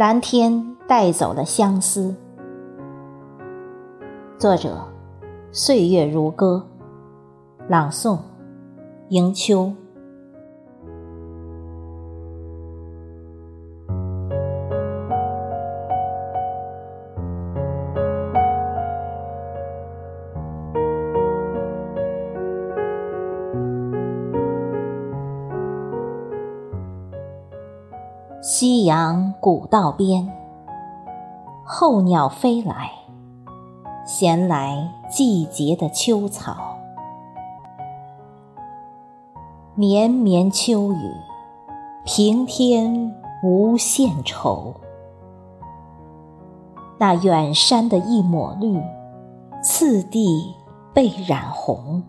蓝天带走了相思。作者：岁月如歌，朗诵：迎秋。夕阳古道边，候鸟飞来，衔来季节的秋草。绵绵秋雨，平添无限愁。那远山的一抹绿，次第被染红。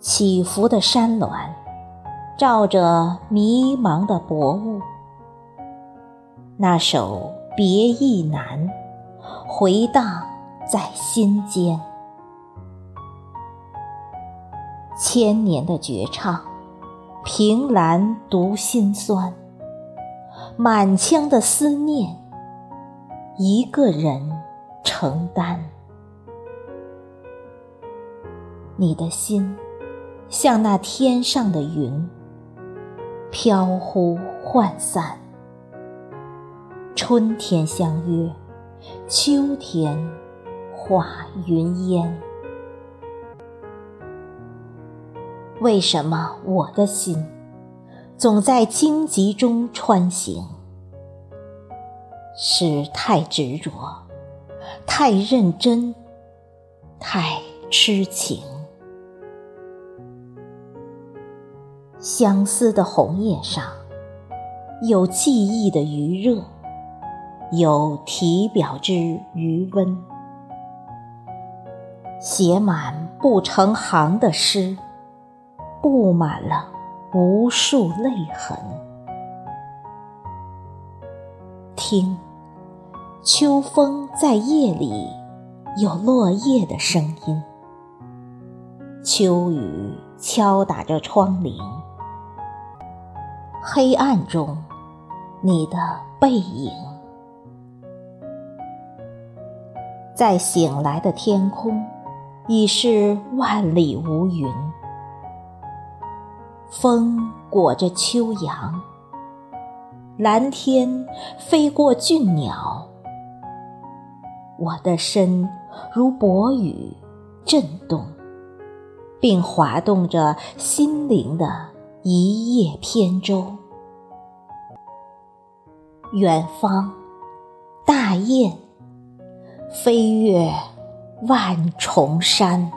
起伏的山峦。照着迷茫的薄雾，那首别意难回荡在心间。千年的绝唱，凭栏读心酸。满腔的思念，一个人承担。你的心，像那天上的云。飘忽涣散，春天相约，秋天化云烟。为什么我的心总在荆棘中穿行？是太执着，太认真，太痴情。相思的红叶上，有记忆的余热，有体表之余温，写满不成行的诗，布满了无数泪痕。听，秋风在夜里有落叶的声音，秋雨敲打着窗棂。黑暗中，你的背影，在醒来的天空，已是万里无云。风裹着秋阳，蓝天飞过俊鸟，我的身如薄雨震动，并滑动着心灵的。一叶扁舟，远方大雁飞越万重山。